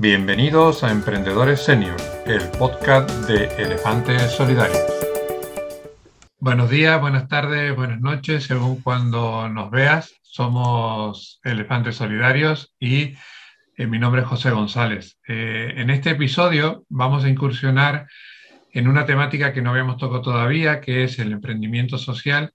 Bienvenidos a Emprendedores Senior, el podcast de Elefantes Solidarios. Buenos días, buenas tardes, buenas noches, según cuando nos veas. Somos Elefantes Solidarios y eh, mi nombre es José González. Eh, en este episodio vamos a incursionar en una temática que no habíamos tocado todavía, que es el emprendimiento social,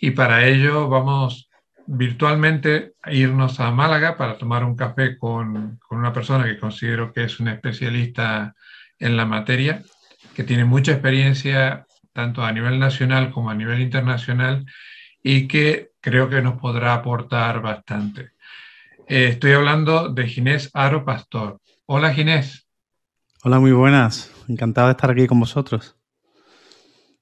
y para ello vamos virtualmente irnos a Málaga para tomar un café con, con, una persona que considero que es un especialista en la materia, que tiene mucha experiencia tanto a nivel nacional como a nivel internacional y que creo que nos podrá aportar bastante. Eh, estoy hablando de Ginés Aro Pastor. Hola Ginés. Hola, muy buenas. Encantado de estar aquí con vosotros.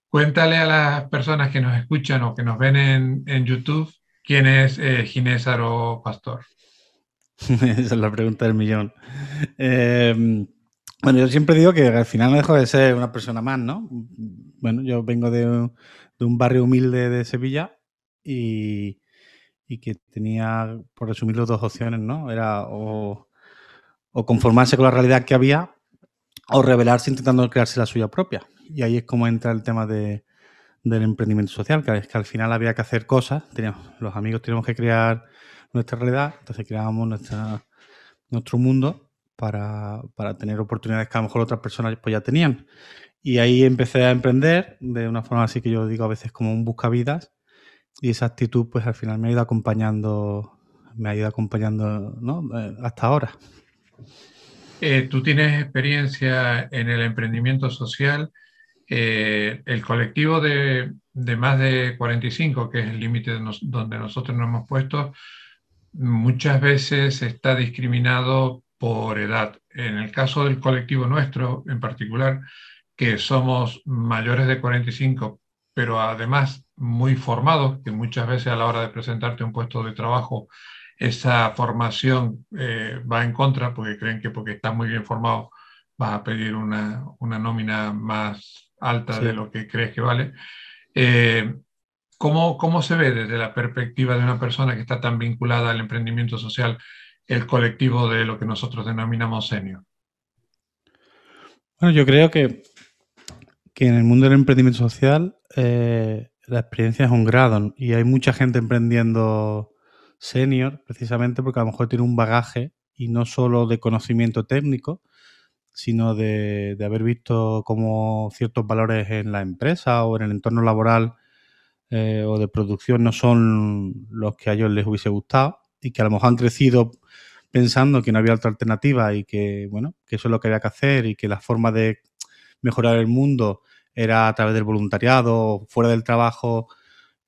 Cuéntale a las personas que nos escuchan o que nos ven en, en YouTube ¿Quién es eh, Ginés Aro Pastor? Esa es la pregunta del millón. Eh, bueno, yo siempre digo que al final no dejo de ser una persona más, ¿no? Bueno, yo vengo de un, barrio humilde de Sevilla y, que tenía, por resumirlo, dos opciones, ¿no? Era o, o, conformarse con la realidad que había o rebelarse intentando crearse la suya propia. Y ahí es como entra el tema de, del emprendimiento social, que es que al final había que hacer cosas, teníamos, los amigos teníamos que crear nuestra realidad, entonces creábamos nuestra, nuestro mundo para, para, tener oportunidades que a lo mejor otras personas pues ya tenían. Y ahí empecé a emprender de una forma así que yo digo a veces como un buscavidas y esa actitud pues al final me ha ido acompañando, me ha ido acompañando ¿no? Eh, hasta ahora. Eh, Tú tienes experiencia en el emprendimiento social eh, el colectivo de, de, más de 45, que es el límite nos, donde nosotros nos hemos puesto, muchas veces está discriminado por edad. En el caso del colectivo nuestro en particular, que somos mayores de 45, pero además muy formados, que muchas veces a la hora de presentarte un puesto de trabajo, esa formación eh, va en contra porque creen que porque estás muy bien formado vas a pedir una, una nómina más alta de lo que crees que vale. Eh, ¿cómo, ¿Cómo se ve desde la perspectiva de una persona que está tan vinculada al emprendimiento social el colectivo de lo que nosotros denominamos senior? Bueno, yo creo que, que en el mundo del emprendimiento social eh, la experiencia es un grado y hay mucha gente emprendiendo senior precisamente porque a lo mejor tiene un bagaje y no solo de conocimiento técnico, sino de, haber visto cómo ciertos valores en la empresa o en el entorno laboral eh, o de producción no son los que a ellos les hubiese gustado y que a lo mejor han crecido pensando que no había otra alternativa y que, bueno, que eso es lo que había que hacer y que la forma de mejorar el mundo era a través del voluntariado, fuera del trabajo,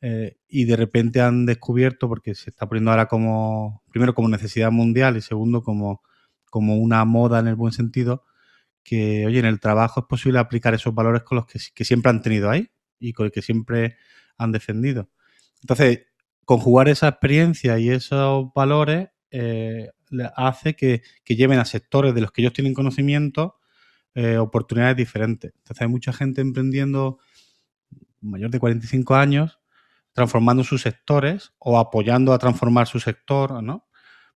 eh, y de repente han descubierto, porque se está poniendo ahora como, primero como necesidad mundial y segundo como, como una moda en el buen sentido, que, oye, en el trabajo es posible aplicar esos valores con los que, siempre han tenido ahí y con los que siempre han defendido. Entonces, conjugar esa experiencia y esos valores eh, hace que, lleven a sectores de los que ellos tienen conocimiento eh, oportunidades diferentes. Entonces, hay mucha gente emprendiendo mayor de 45 años, transformando sus sectores o apoyando a transformar su sector, ¿no?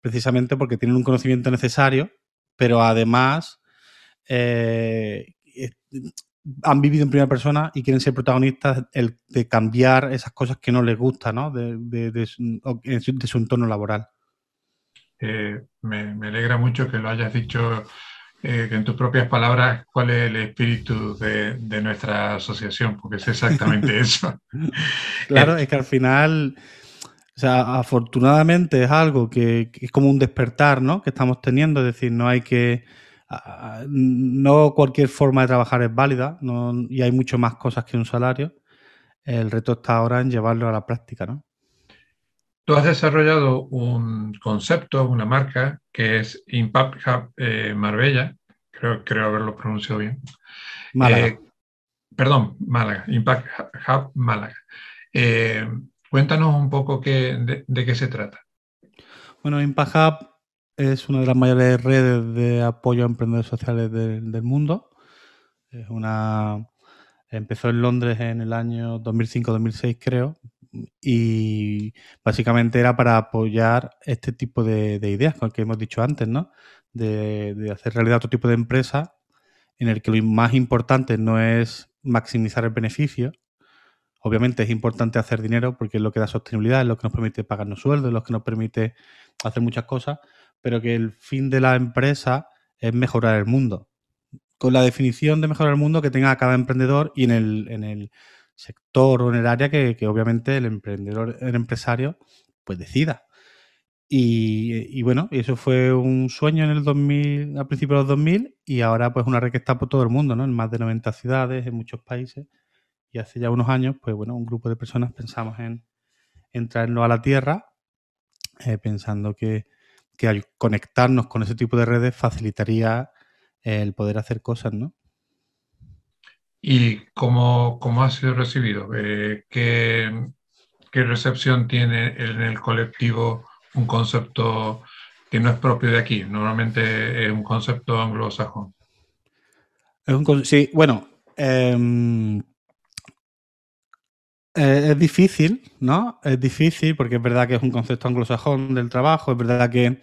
Precisamente porque tienen un conocimiento necesario, pero además eh, han vivido en primera persona y quieren ser protagonistas el, de cambiar esas cosas que no les gustan ¿no? de, de, de, su, entorno laboral. Eh, me, me, alegra mucho que lo hayas dicho eh, en tus propias palabras cuál es el espíritu de, nuestra asociación, porque es exactamente eso. claro, es que al final, o sea, afortunadamente es algo que, que, es como un despertar, ¿no? Que estamos teniendo, es decir, no hay que no cualquier forma de trabajar es válida y hay mucho más cosas que un salario. El reto está ahora en llevarlo a la práctica, ¿no? Tú has desarrollado un concepto, una marca que es Impact Hub eh, Marbella, creo, creo haberlo pronunciado bien. Málaga. Eh, perdón, Málaga, Impact Hub Málaga. Eh, cuéntanos un poco de, de, qué se trata. Bueno, Impact Hub es una de las mayores redes de apoyo a emprendedores sociales del mundo. Es una empezó en Londres en el año 2005-2006, creo. Y básicamente era para apoyar este tipo de, ideas, con que hemos dicho antes, ¿no? De, de, hacer realidad otro tipo de empresa en el que lo más importante no es maximizar el beneficio. Obviamente es importante hacer dinero porque es lo que da sostenibilidad, es lo que nos permite pagarnos sueldos, es lo que nos permite hacer muchas cosas, pero que el fin de la empresa es mejorar el mundo. Con la definición de mejorar el mundo que tenga cada emprendedor y en el, en el sector o en el área que, obviamente el emprendedor, el empresario, pues decida. Y, bueno, eso fue un sueño en el 2000, al principio de los 2000 y ahora pues una red que está por todo el mundo, ¿no? En más de 90 ciudades, en muchos países. Y hace ya unos años, pues bueno, un grupo de personas pensamos en, en traernos a la Tierra, eh, pensando que, que al conectarnos con ese tipo de redes facilitaría el poder hacer cosas, ¿no? ¿Y cómo, cómo ha sido recibido? Eh, ¿qué, ¿qué, recepción tiene en el colectivo un concepto que no es propio de aquí? Normalmente es un concepto anglosajón. Es un, sí, bueno, em, eh, es difícil, ¿no? Es difícil porque es verdad que es un concepto anglosajón del trabajo, es verdad que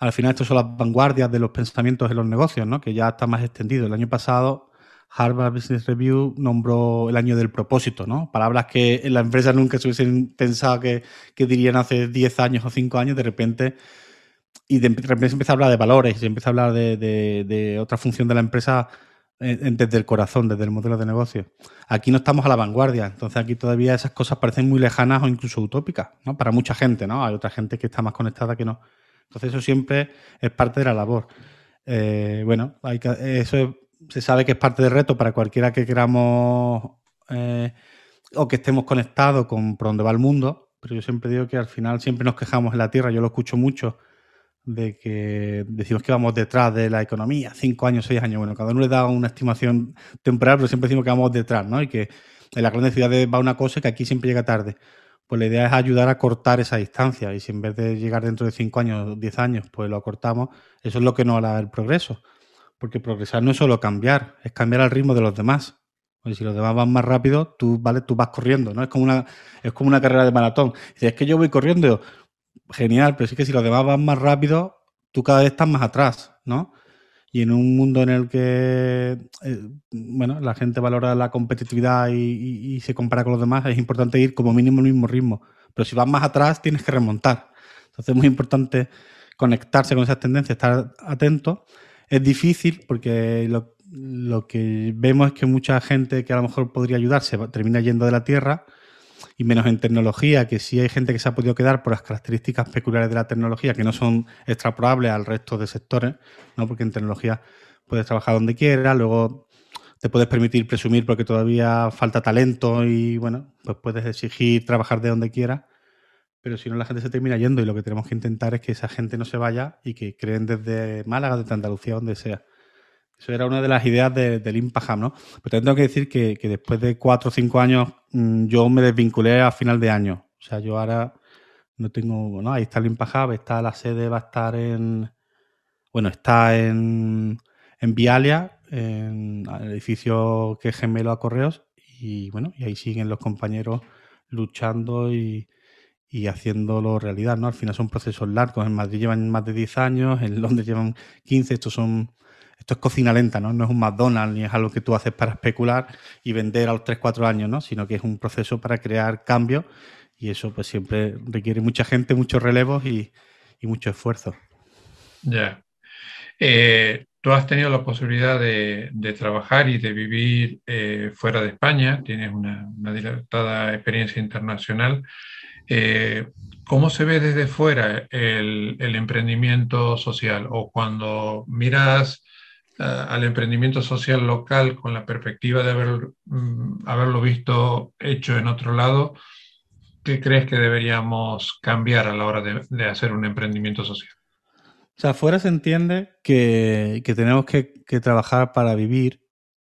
al final estos son las vanguardias de los pensamientos en los negocios, ¿no? Que ya está más extendido. El año pasado Harvard Business Review nombró el año del propósito, ¿no? Palabras que en la empresa nunca se hubiesen pensado que, dirían hace 10 años o 5 años, de repente, y de, repente se empieza a hablar de valores, se empieza a hablar de otra función de la empresa desde el corazón, desde el modelo de negocio. Aquí no estamos a la vanguardia, entonces aquí todavía esas cosas parecen muy lejanas o incluso utópicas, ¿no? Para mucha gente, ¿no? Hay otra gente que está más conectada que no. Entonces eso siempre es parte de la labor. Eh, bueno, eso se sabe que es parte del reto para cualquiera que queramos eh, o que estemos conectados con por donde va el mundo, pero yo siempre digo que al final siempre nos quejamos en la Tierra, yo lo escucho mucho, de que decimos que vamos detrás de la economía, cinco años, seis años. Bueno, cada uno le da una estimación temporal, pero siempre decimos que vamos detrás, ¿no? Y que en las grandes ciudades va una cosa que aquí siempre llega tarde. Pues la idea es ayudar a cortar esa distancia y si en vez de llegar dentro de cinco años, diez años, pues lo acortamos, eso es lo que nos hará el progreso. Porque progresar no es solo cambiar, es cambiar al ritmo de los demás. Porque si los demás van más rápido, tú, ¿vale? tú vas corriendo, ¿no? Es como una, es como una carrera de maratón. Si es que yo voy corriendo, genial, pero sí que si los demás van más rápido, tú cada vez estás más atrás, ¿no? Y en un mundo en el que, eh, bueno, la gente valora la competitividad y, se compara con los demás, es importante ir como mínimo al mismo ritmo. Pero si vas más atrás, tienes que remontar. Entonces es muy importante conectarse con esas tendencias, estar atento. Es difícil porque lo, lo que vemos es que mucha gente que a lo mejor podría ayudarse termina yendo de la Tierra y menos en tecnología, que sí hay gente que se ha podido quedar por las características peculiares de la tecnología que no son extrapolables al resto de sectores, ¿no? porque en tecnología puedes trabajar donde quieras, luego te puedes permitir presumir porque todavía falta talento y bueno, pues puedes exigir trabajar de donde quieras, pero si no la gente se termina yendo y lo que tenemos que intentar es que esa gente no se vaya y que creen desde Málaga, desde Andalucía, donde sea. Eso era una de las ideas del Impaham, ¿no? Pero también tengo que decir que, después de cuatro o cinco años mm, yo me desvinculé a final de año. O sea, yo ahora no tengo, bueno, ahí está el Impaham, está la sede, va a estar en, bueno, está en, en Vialia, en el edificio que es gemelo a Correos, y bueno, y ahí siguen los compañeros luchando y, y haciéndolo realidad, ¿no? Al final son procesos largos. En Madrid llevan más de 10 años, en Londres llevan 15, estos son esto es cocina lenta, ¿no? No es un McDonald's ni es algo que tú haces para especular y vender a los 3, 4 años, ¿no? Sino que es un proceso para crear cambios y eso pues siempre requiere mucha gente, muchos relevos y, mucho esfuerzo. Ya. Eh, tú has tenido la posibilidad de, trabajar y de vivir eh, fuera de España, tienes una, dilatada experiencia internacional. Eh, ¿Cómo se ve desde fuera el, emprendimiento social? O cuando miras al emprendimiento social local con la perspectiva de haber, mm, haberlo visto hecho en otro lado, ¿qué crees que deberíamos cambiar a la hora de, hacer un emprendimiento social? O sea, afuera se entiende que, tenemos que, trabajar para vivir,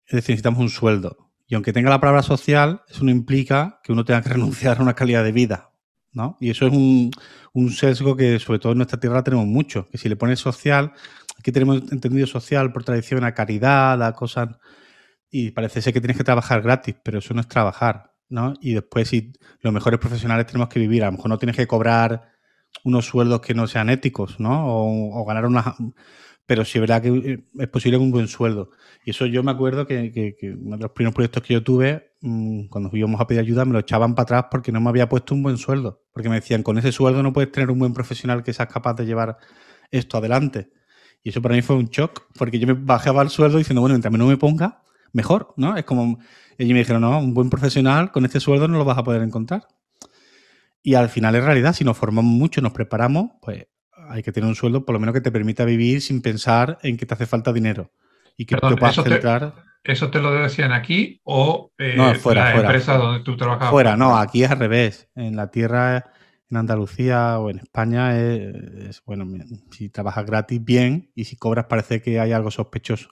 es decir, necesitamos un sueldo. Y aunque tenga la palabra social, eso no implica que uno tenga que renunciar a una calidad de vida. ¿no? Y eso es un, un sesgo que sobre todo en nuestra tierra tenemos mucho, que si le pones social, Aquí tenemos entendido social por tradición a caridad, a cosas. Y parece ser que tienes que trabajar gratis, pero eso no es trabajar. ¿no? Y después, si los mejores profesionales tenemos que vivir, a lo mejor no tienes que cobrar unos sueldos que no sean éticos, ¿no? O, ganar una... Pero sí es verdad que eh, es posible un buen sueldo. Y eso yo me acuerdo que, uno de los primeros proyectos que yo tuve, mm, cuando íbamos a pedir ayuda, me lo echaban para atrás porque no me había puesto un buen sueldo. Porque me decían, con ese sueldo no puedes tener un buen profesional que seas capaz de llevar esto adelante. Y eso para mí fue un shock, porque yo me bajaba el sueldo diciendo, bueno, mientras no me ponga, mejor, ¿no? Es como, ellos me dijeron, no, un buen profesional con este sueldo no lo vas a poder encontrar. Y al final es realidad, si nos formamos mucho, nos preparamos, pues hay que tener un sueldo por lo menos que te permita vivir sin pensar en que te hace falta dinero. Y que te puedas centrar. ¿Eso te lo decían aquí o eh, no, fuera, la empresa donde tú trabajabas? Fuera, no, aquí es al revés. En la tierra, en Andalucía o en España, es, bueno, si trabajas gratis, bien, y si cobras parece que hay algo sospechoso.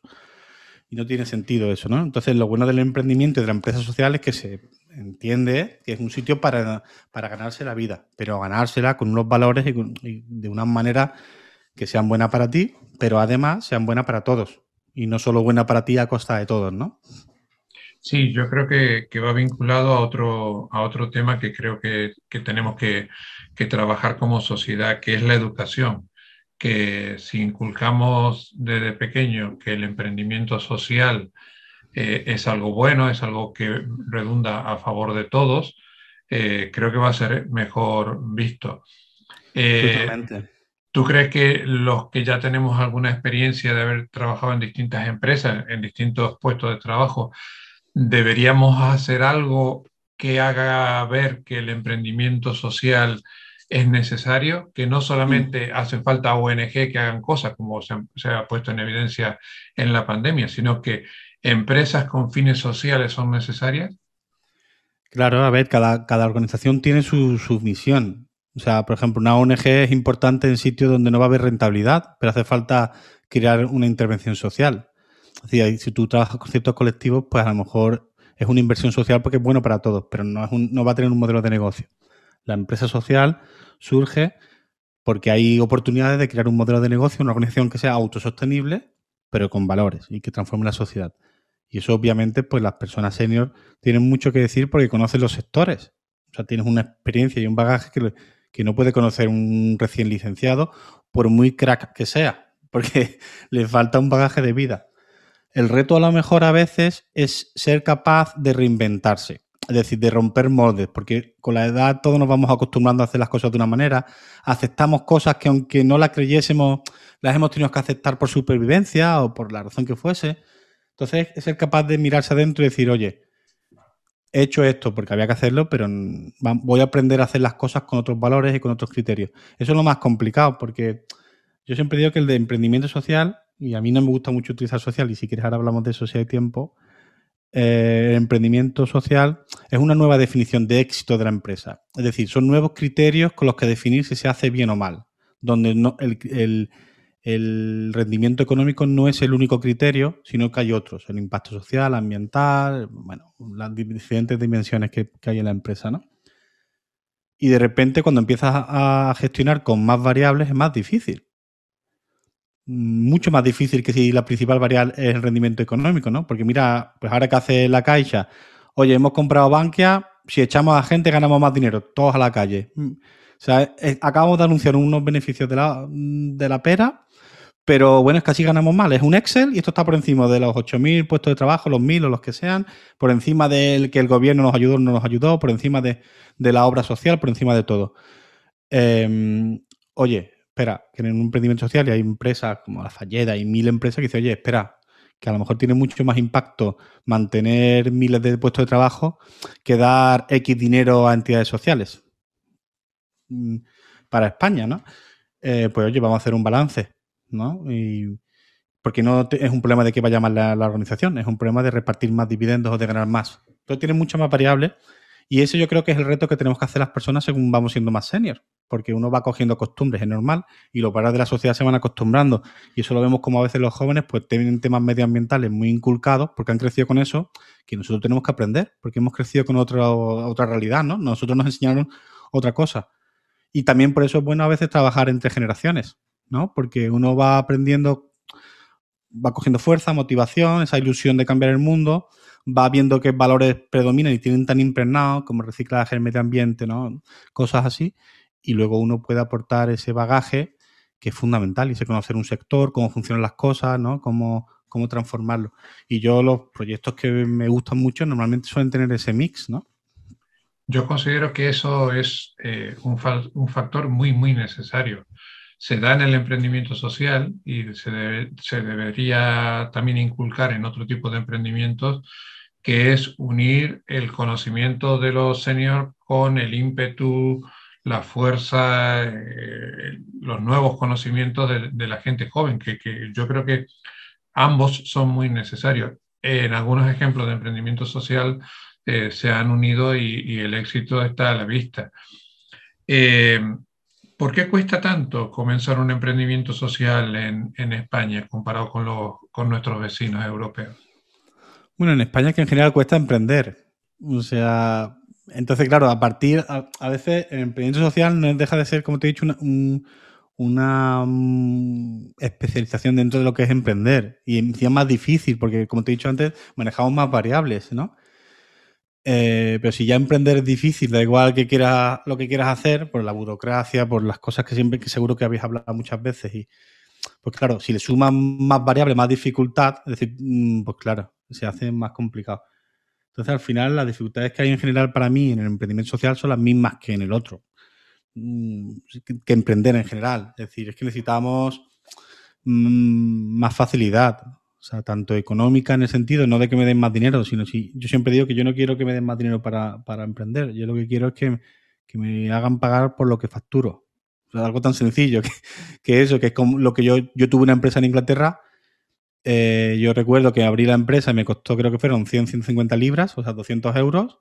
Y no tiene sentido eso, ¿no? Entonces, lo bueno del emprendimiento y de la empresa social es que se entiende que es un sitio para, ganarse la vida, pero ganársela con unos valores y, de una manera que sean buenas para ti, pero además sean buenas para todos. Y no solo buena para ti a costa de todos, ¿no? Sí, yo creo que, va vinculado a otro, a otro tema que creo que, tenemos que, que, trabajar como sociedad, que es la educación. Que si inculcamos desde pequeño que el emprendimiento social eh, es algo bueno, es algo que redunda a favor de todos, eh, creo que va a ser mejor visto. Eh, ¿Tú crees que los que ya tenemos alguna experiencia de haber trabajado en distintas empresas, en distintos puestos de trabajo, deberíamos hacer algo que haga ver que el emprendimiento social es necesario, que no solamente mm. hace falta ONG que hagan cosas, como se, se, ha puesto en evidencia en la pandemia, sino que empresas con fines sociales son necesarias? Claro, a ver, cada, cada organización tiene su, misión. O sea, por ejemplo, una ONG es importante en sitios donde no va a haber rentabilidad, pero hace falta crear una intervención social. Si tú trabajas con ciertos colectivos, pues a lo mejor es una inversión social porque es bueno para todos, pero no, es no va a tener un modelo de negocio. La empresa social surge porque hay oportunidades de crear un modelo de negocio, una organización que sea autosostenible, pero con valores y que transforme la sociedad. Y eso obviamente, pues las personas senior tienen mucho que decir porque conocen los sectores. O sea, tienes una experiencia y un bagaje que, que no puede conocer un recién licenciado, por muy crack que sea, porque le falta un bagaje de vida. El reto a lo mejor a veces es ser capaz de reinventarse, es decir, de romper moldes, porque con la edad todos nos vamos acostumbrando a hacer las cosas de una manera, aceptamos cosas que aunque no las creyésemos, las hemos tenido que aceptar por supervivencia o por la razón que fuese. Entonces, es ser capaz de mirarse adentro y decir, oye, he hecho esto porque había que hacerlo, pero voy a aprender a hacer las cosas con otros valores y con otros criterios. Eso es lo más complicado, porque yo siempre digo que el de emprendimiento social, y a mí no me gusta mucho utilizar social, y si quieres ahora hablamos de eso si hay tiempo, eh, el emprendimiento social es una nueva definición de éxito de la empresa. Es decir, son nuevos criterios con los que definir si se hace bien o mal, donde no, el el rendimiento económico no es el único criterio, sino que hay otros, el impacto social, ambiental, bueno, las diferentes dimensiones que, hay en la empresa, ¿no? Y de repente cuando empiezas a gestionar con más variables es más difícil. Mucho más difícil que si la principal variable es el rendimiento económico, ¿no? Porque mira, pues ahora que hace la caixa, oye, hemos comprado Bankia, si echamos a gente ganamos más dinero, todos a la calle. Mm, o sea, acabamos de anunciar unos beneficios de la, de la pera pero bueno, es que así ganamos mal. Es un Excel y esto está por encima de los 8.000 puestos de trabajo, los 1.000 o los que sean, por encima del que el gobierno nos ayudó o no nos ayudó, por encima de, la obra social, por encima de todo. Em, oye, espera, que en un emprendimiento social y hay empresas como la Falleda y mil empresas que dicen, oye, espera, que a lo mejor tiene mucho más impacto mantener miles de puestos de trabajo que dar X dinero a entidades sociales. Mm, para España, ¿no? Eh, pues oye, vamos a hacer un balance ¿no? Y porque no es un problema de que vaya mal la, organización, es un problema de repartir más dividendos o de ganar más. Entonces tiene muchas más variables y eso yo creo que es el reto que tenemos que hacer las personas según vamos siendo más senior, porque uno va cogiendo costumbres, es normal, y los padres de la sociedad se van acostumbrando. Y eso lo vemos como a veces los jóvenes pues tienen temas medioambientales muy inculcados porque han crecido con eso, que nosotros tenemos que aprender, porque hemos crecido con otra, otra realidad, ¿no? Nosotros nos enseñaron otra cosa. Y también por eso es bueno a veces trabajar entre generaciones. ¿no? Porque uno va aprendiendo va cogiendo fuerza, motivación, esa ilusión de cambiar el mundo, va viendo qué valores predominan y tienen tan impregnados como reciclaje, el medio ambiente, ¿no? Cosas así. Y luego uno puede aportar ese bagaje que es fundamental y sé conocer un sector, cómo funcionan las cosas, ¿no? Cómo, cómo transformarlo. Y yo los proyectos que me gustan mucho normalmente suelen tener ese mix, ¿no? Yo considero que eso es eh, un, un, factor muy, muy necesario. Se da en el emprendimiento social y se, se debería también inculcar en otro tipo de emprendimientos que es unir el conocimiento de los seniors con el ímpetu, la fuerza, eh, los nuevos conocimientos de, la gente joven, que, que, yo creo que ambos son muy necesarios. En algunos ejemplos de emprendimiento social eh, se han unido y, el éxito está a la vista. Eh, ¿Por qué cuesta tanto comenzar un emprendimiento social en, en España comparado con, los, con nuestros vecinos europeos? Bueno, en España que en general cuesta emprender. O sea, entonces, claro, a partir, a, veces el emprendimiento social no deja de ser, como te he dicho, una, mm, especialización dentro de lo que es emprender. Y encima más difícil, porque como te he dicho antes, manejamos más variables, ¿no? Eh, pero si ya emprender es difícil, da igual que quieras, lo que quieras hacer, por la burocracia, por las cosas que siempre, que seguro que habéis hablado muchas veces. Y pues claro, si le suman más variables, más dificultad, es decir, mm, pues claro, se hace más complicado. Entonces, al final, las dificultades que hay en general para mí en el emprendimiento social son las mismas que en el otro, mm, que emprender en general. Es decir, es que necesitamos mm, más facilidad, o sea, tanto económica en el sentido, no de que me den más dinero, sino si yo siempre digo que yo no quiero que me den más dinero para, emprender, yo lo que quiero es que, me hagan pagar por lo que facturo. algo tan sencillo que, que, eso, que es como lo que yo, yo tuve una empresa en Inglaterra eh, yo recuerdo que abrí la empresa y me costó, creo que fueron 100, 150 libras, o sea, 200 euros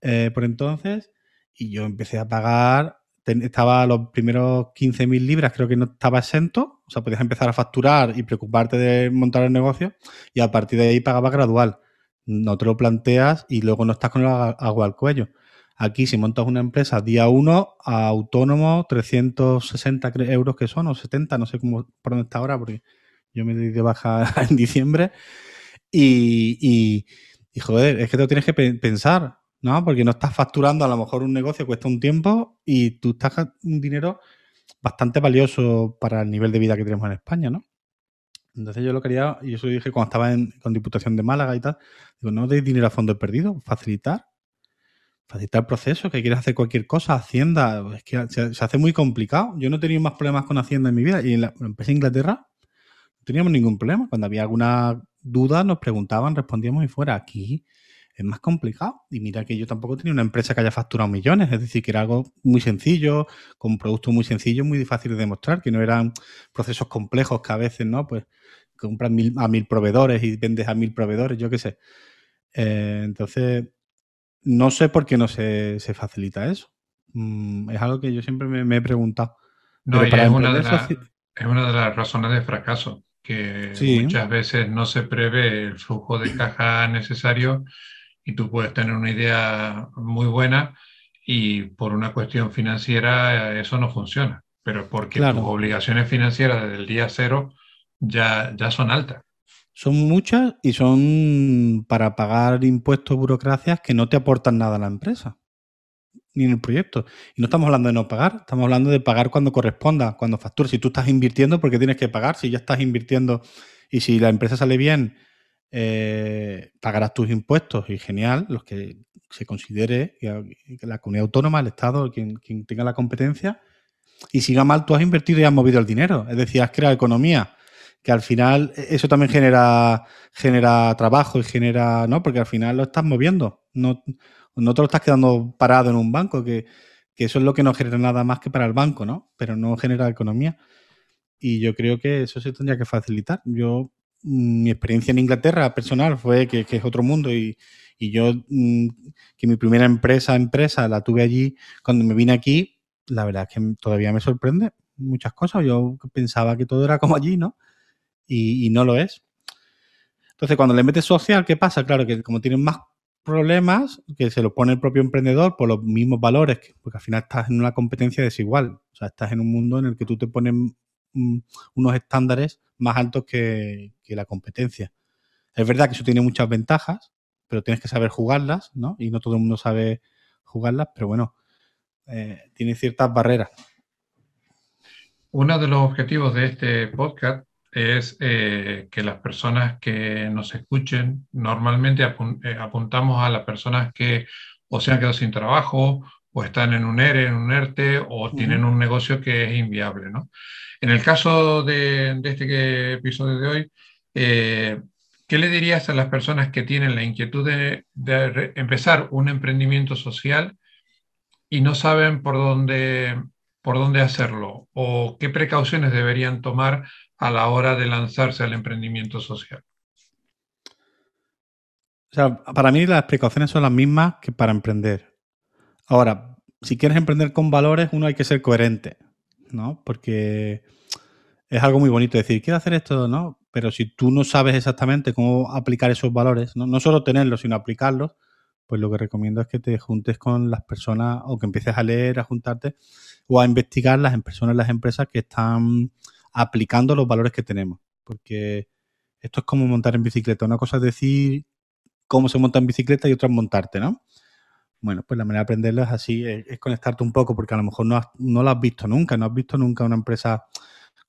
eh, por entonces. Y yo empecé a pagar, estaba los primeros 15.000 libras, creo que no estaba exento. O sea, podías empezar a facturar y preocuparte de montar el negocio. Y a partir de ahí pagaba gradual. No te lo planteas y luego no estás con el agua al cuello. Aquí, si montas una empresa día 1, autónomo, 360 euros que son, o 70, no sé cómo por dónde está ahora, porque yo me di de baja en diciembre y, joder, es que te lo tienes que pensar, ¿no? Porque no estás facturando, a lo mejor un negocio cuesta un tiempo y tú estás un dinero bastante valioso para el nivel de vida que tenemos en España, ¿no? Entonces yo lo quería, y eso dije cuando estaba en, con Diputación de Málaga y tal, digo, no deis dinero a fondo perdido, facilitar, facilitar el proceso, que quieres hacer cualquier cosa, Hacienda, es que se, hace muy complicado. Yo no he tenido más problemas con Hacienda en mi vida y en la empresa Inglaterra no teníamos ningún problema. Cuando había alguna duda nos preguntaban, respondíamos y fuera. Aquí es más complicado. Y mira que yo tampoco tenía una empresa que haya facturado millones, es decir, que era algo muy sencillo, con productos muy sencillos, muy fácil de demostrar, que no eran procesos complejos que a veces, ¿no? Pues compras mil, a mil proveedores y vendes a mil proveedores, yo qué sé. Eh, entonces, no sé por qué no se, facilita eso. Mm, es algo que yo siempre me, he preguntado. No, es, una de es una de las razones de fracaso que muchas veces no se prevé el flujo de caja necesario y tú puedes tener una idea muy buena y por una cuestión financiera eso no funciona, pero porque tus obligaciones financieras desde el día cero ya, ya son altas. Son muchas y son para pagar impuestos, burocracias que no te aportan nada a la empresa ni en el proyecto. Y no estamos hablando de no pagar, estamos hablando de pagar cuando corresponda, cuando facturas. Si tú estás invirtiendo, porque tienes que pagar? Si ya estás invirtiendo y si la empresa sale bien, eh, pagarás tus impuestos y genial, los que se considere la comunidad autónoma, el Estado, quien, tenga la competencia. Y si va mal, tú has invertido y has movido el dinero. Es decir, has creado economía que al final e, eso también genera, genera trabajo y genera, ¿no? Porque al final lo estás moviendo. No, no te lo estás quedando parado en un banco, que, eso es lo que no genera nada más que para el banco, ¿no? Pero no genera economía. Y yo creo que eso se tendría que facilitar. Yo, mm, mi experiencia en Inglaterra personal fue que, es otro mundo y, yo, mm, que mi primera empresa, empresa, la tuve allí, cuando me vine aquí, la verdad es que todavía me sorprende muchas cosas. Yo pensaba que todo era como allí, ¿no? Y, y no lo es. Entonces, cuando le metes social, ¿qué pasa? Claro que como tienen más problemas que se lo pone el propio emprendedor por los mismos valores, porque al final estás en una competencia desigual. O sea, estás en un mundo en el que tú te pones unos estándares más altos que, la competencia. Es verdad que eso tiene muchas ventajas, pero tienes que saber jugarlas, ¿no? Y no todo el mundo sabe jugarlas, pero bueno, eh, tiene ciertas barreras. Uno de los objetivos de este podcast es eh, que las personas que nos escuchen, normalmente eh, apuntamos a las personas que o se han quedado sin trabajo, o están en un ERE, en un ERTE, o tienen un negocio que es inviable. ¿no? En el caso de, este episodio de hoy, eh, ¿qué le dirías a las personas que tienen la inquietud de, de empezar un emprendimiento social y no saben por dónde, por dónde hacerlo? ¿O qué precauciones deberían tomar a la hora de lanzarse al emprendimiento social? O sea, para mí las precauciones son las mismas que para emprender. Ahora, si quieres emprender con valores, uno hay que ser coherente, ¿no? Porque es algo muy bonito decir, quiero hacer esto, ¿no? Pero si tú no sabes exactamente cómo aplicar esos valores, no, no solo tenerlos, sino aplicarlos, pues lo que recomiendo es que te juntes con las personas o que empieces a leer, a juntarte o a investigar las personas, las empresas que están aplicando los valores que tenemos. Porque esto es como montar en bicicleta. Una cosa es decir cómo se monta en bicicleta y otra es montarte, ¿no? Bueno, pues la manera de aprenderlo es así, es, conectarte un poco, porque a lo mejor no, no lo has visto nunca, no has visto nunca una empresa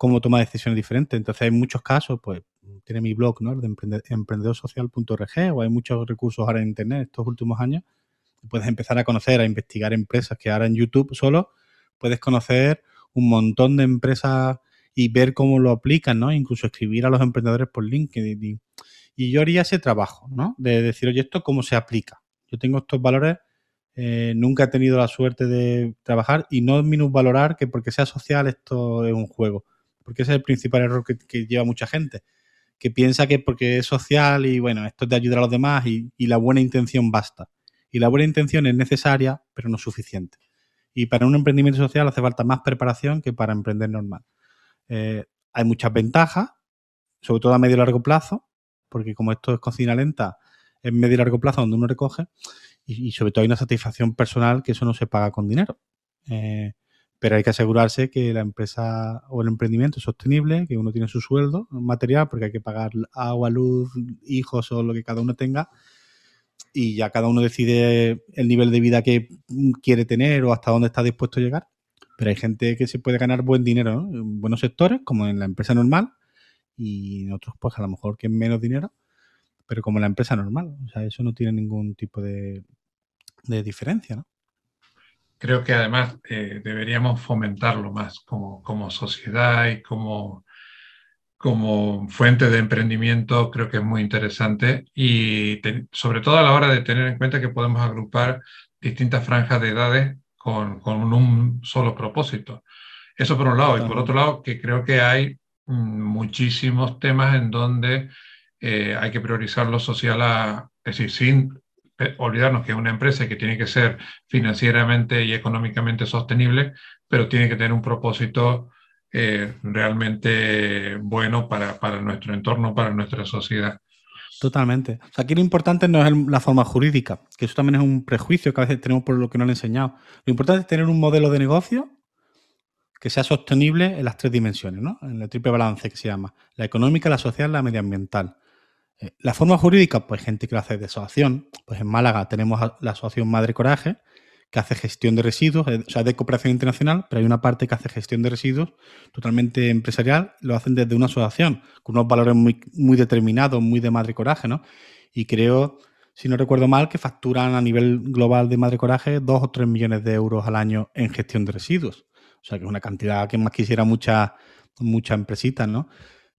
cómo toma decisiones diferentes. Entonces hay muchos casos, pues tiene mi blog, ¿no? De emprendedorsocial.org o hay muchos recursos ahora en Internet estos últimos años. Puedes empezar a conocer, a investigar empresas que ahora en YouTube solo puedes conocer un montón de empresas y ver cómo lo aplican, ¿no? Incluso escribir a los emprendedores por LinkedIn. Y, yo haría ese trabajo, ¿no? De decir, oye, ¿esto cómo se aplica? Yo tengo estos valores, eh, nunca he tenido la suerte de trabajar y no minusvalorar que porque sea social esto es un juego. Porque ese es el principal error que, lleva mucha gente. Que piensa que porque es social y bueno, esto es de ayudar a los demás y, y la buena intención basta. Y la buena intención es necesaria, pero no suficiente. Y para un emprendimiento social hace falta más preparación que para emprender normal. Eh, hay muchas ventajas, sobre todo a medio y largo plazo, porque como esto es cocina lenta, es medio y largo plazo donde uno recoge, y, sobre todo hay una satisfacción personal que eso no se paga con dinero. Eh, pero hay que asegurarse que la empresa o el emprendimiento es sostenible, que uno tiene su sueldo material, porque hay que pagar agua, luz, hijos o lo que cada uno tenga, y ya cada uno decide el nivel de vida que quiere tener o hasta dónde está dispuesto a llegar. Pero hay gente que se puede ganar buen dinero en buenos sectores, como en la empresa normal, y en otros, pues a lo mejor que en menos dinero, pero como en la empresa normal. O sea, eso no tiene ningún tipo de, diferencia, ¿no? Creo que además eh, deberíamos fomentarlo más como, como sociedad y como, como fuente de emprendimiento, creo que es muy interesante y sobre todo a la hora de tener en cuenta que podemos agrupar distintas franjas de edades con, un solo propósito. Eso por un lado. Y por otro lado, que creo que hay mm, muchísimos temas en donde eh, hay que priorizar lo social, a, es decir, sin olvidarnos que es una empresa que tiene que ser financieramente y económicamente sostenible, pero tiene que tener un propósito eh, realmente bueno para, para nuestro entorno, para nuestra sociedad. Totalmente. O sea, aquí lo importante no es la forma jurídica, que eso también es un prejuicio que a veces tenemos por lo que no han enseñado. Lo importante es tener un modelo de negocio que sea sostenible en las tres dimensiones, ¿no? En el triple balance que se llama. La económica, la social, la medioambiental. Eh, la forma jurídica, pues gente que lo hace de asociación. Pues en Málaga tenemos la asociación Madre Coraje, que hace gestión de residuos, eh, o sea, de cooperación internacional, pero hay una parte que hace gestión de residuos totalmente empresarial, lo hacen desde una asociación, con unos valores muy, determinados, muy de madre coraje, ¿no? Y creo, si no recuerdo mal, que facturan a nivel global de madre coraje dos o tres millones de euros al año en gestión de residuos. O sea, que es una cantidad que más quisiera muchas muchas empresitas, ¿no?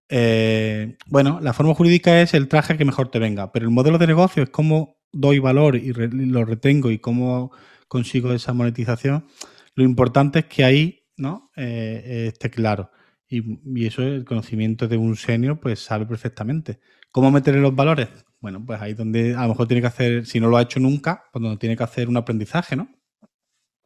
Eh, bueno, la forma jurídica es el traje que mejor te venga, pero el modelo de negocio es cómo doy valor y lo retengo y cómo consigo esa monetización, lo importante es que ahí ¿no? Eh, esté claro. Y, eso el conocimiento de un senior pues sabe perfectamente. ¿Cómo meterle los valores? Bueno, pues ahí donde a lo mejor tiene que hacer, si no lo ha hecho nunca, pues donde tiene que hacer un aprendizaje, ¿no?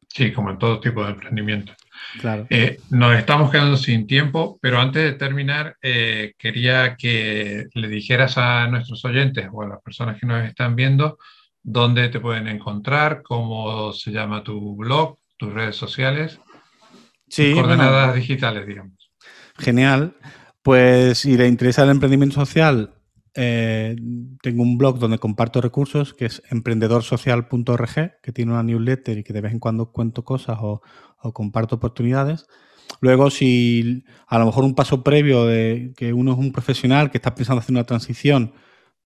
Sí, como en todo tipo de emprendimiento. Claro. Eh, nos estamos quedando sin tiempo, pero antes de terminar, eh, quería que le dijeras a nuestros oyentes o a las personas que nos están viendo dónde te pueden encontrar, cómo se llama tu blog, tus redes sociales, sí, coordenadas digitales, digamos. Genial. Pues si le interesa el emprendimiento social, eh, tengo un blog donde comparto recursos que es emprendedorsocial.org, que tiene una newsletter y que de vez en cuando cuento cosas o, comparto oportunidades. Luego, si a lo mejor un paso previo de que uno es un profesional que está pensando hacer una transición,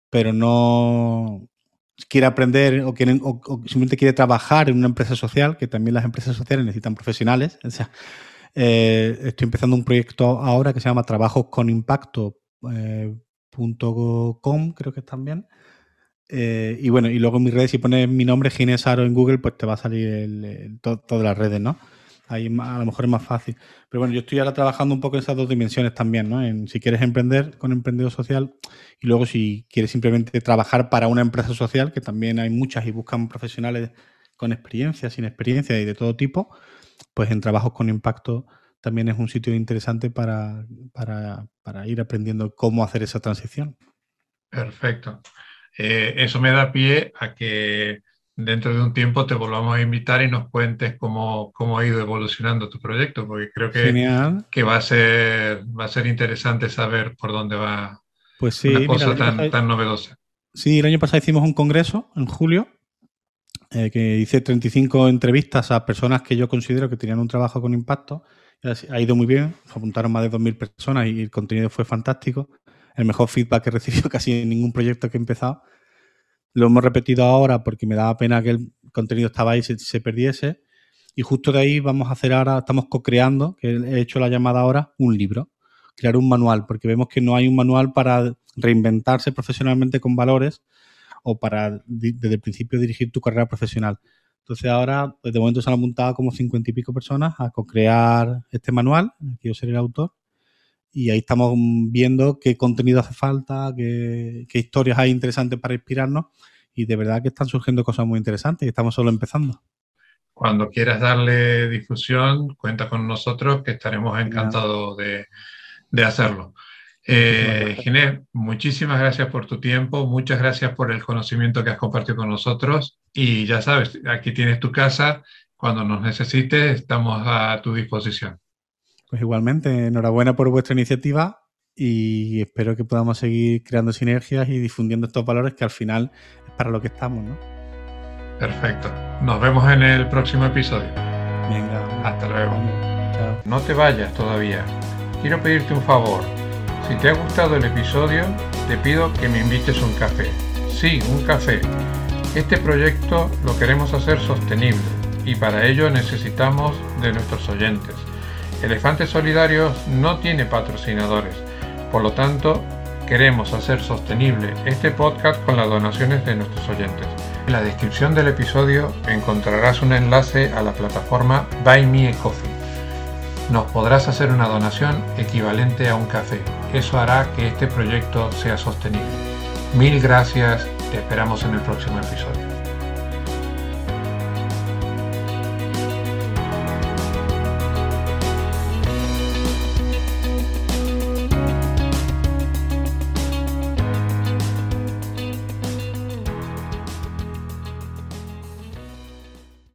pero no quiere aprender o, quiere, o, simplemente quiere trabajar en una empresa social, que también las empresas sociales necesitan profesionales. O sea, eh, estoy empezando un proyecto ahora que se llama Trabajos con Impacto. Eh, creo que es también. Eh, y bueno, y luego en mis redes, si pones mi nombre, Ginés en Google, pues te va a salir todas las redes, ¿no? Ahí a lo mejor es más fácil. Pero bueno, yo estoy ahora trabajando un poco en esas dos dimensiones también, ¿no? En si quieres emprender con emprendedor social y luego si quieres simplemente trabajar para una empresa social, que también hay muchas y buscan profesionales con experiencia, sin experiencia y de todo tipo, pues en trabajos con impacto también es un sitio interesante para, ir aprendiendo cómo hacer esa transición. Perfecto. Eh, eso me da pie a que dentro de un tiempo te volvamos a invitar y nos cuentes cómo, cómo ha ido evolucionando tu proyecto, porque creo que, que va, a ser, va a ser interesante saber por dónde va pues sí, una cosa tan, tan novedosa. Sí, el año pasado hicimos un congreso en julio eh, que hice 35 entrevistas a personas que yo considero que tenían un trabajo con impacto ha ido muy bien, se apuntaron más de 2.000 personas y el contenido fue fantástico. El mejor feedback que he recibido casi en ningún proyecto que he empezado. Lo hemos repetido ahora porque me daba pena que el contenido estaba ahí y se, perdiese. Y justo de ahí vamos a hacer ahora, estamos co-creando, que he hecho la llamada ahora, un libro. Crear un manual, porque vemos que no hay un manual para reinventarse profesionalmente con valores o para desde el principio dirigir tu carrera profesional. Entonces ahora, pues de momento se han apuntado como cincuenta y pico personas a co-crear este manual, que yo seré el autor, y ahí estamos viendo qué contenido hace falta, qué, historias hay interesantes para inspirarnos, y de verdad que están surgiendo cosas muy interesantes y estamos solo empezando. Cuando quieras darle difusión, cuenta con nosotros, que estaremos encantados de, de hacerlo. Eh, Ginés, muchísimas gracias por tu tiempo, muchas gracias por el conocimiento que has compartido con nosotros y ya sabes, aquí tienes tu casa, cuando nos necesites estamos a tu disposición. Pues igualmente, enhorabuena por vuestra iniciativa y espero que podamos seguir creando sinergias y difundiendo estos valores que al final es para lo que estamos, ¿no? Perfecto. Nos vemos en el próximo episodio. Venga. Hasta luego. No te vayas todavía. Quiero pedirte un favor si te ha gustado el episodio, te pido que me invites un café. Sí, un café. Este proyecto lo queremos hacer sostenible y para ello necesitamos de nuestros oyentes. Elefantes Solidarios no tiene patrocinadores, por lo tanto queremos hacer sostenible este podcast con las donaciones de nuestros oyentes. En la descripción del episodio encontrarás un enlace a la plataforma Buy Me a Coffee nos podrás hacer una donación equivalente a un café. Eso hará que este proyecto sea sostenible. Mil gracias, te esperamos en el próximo episodio.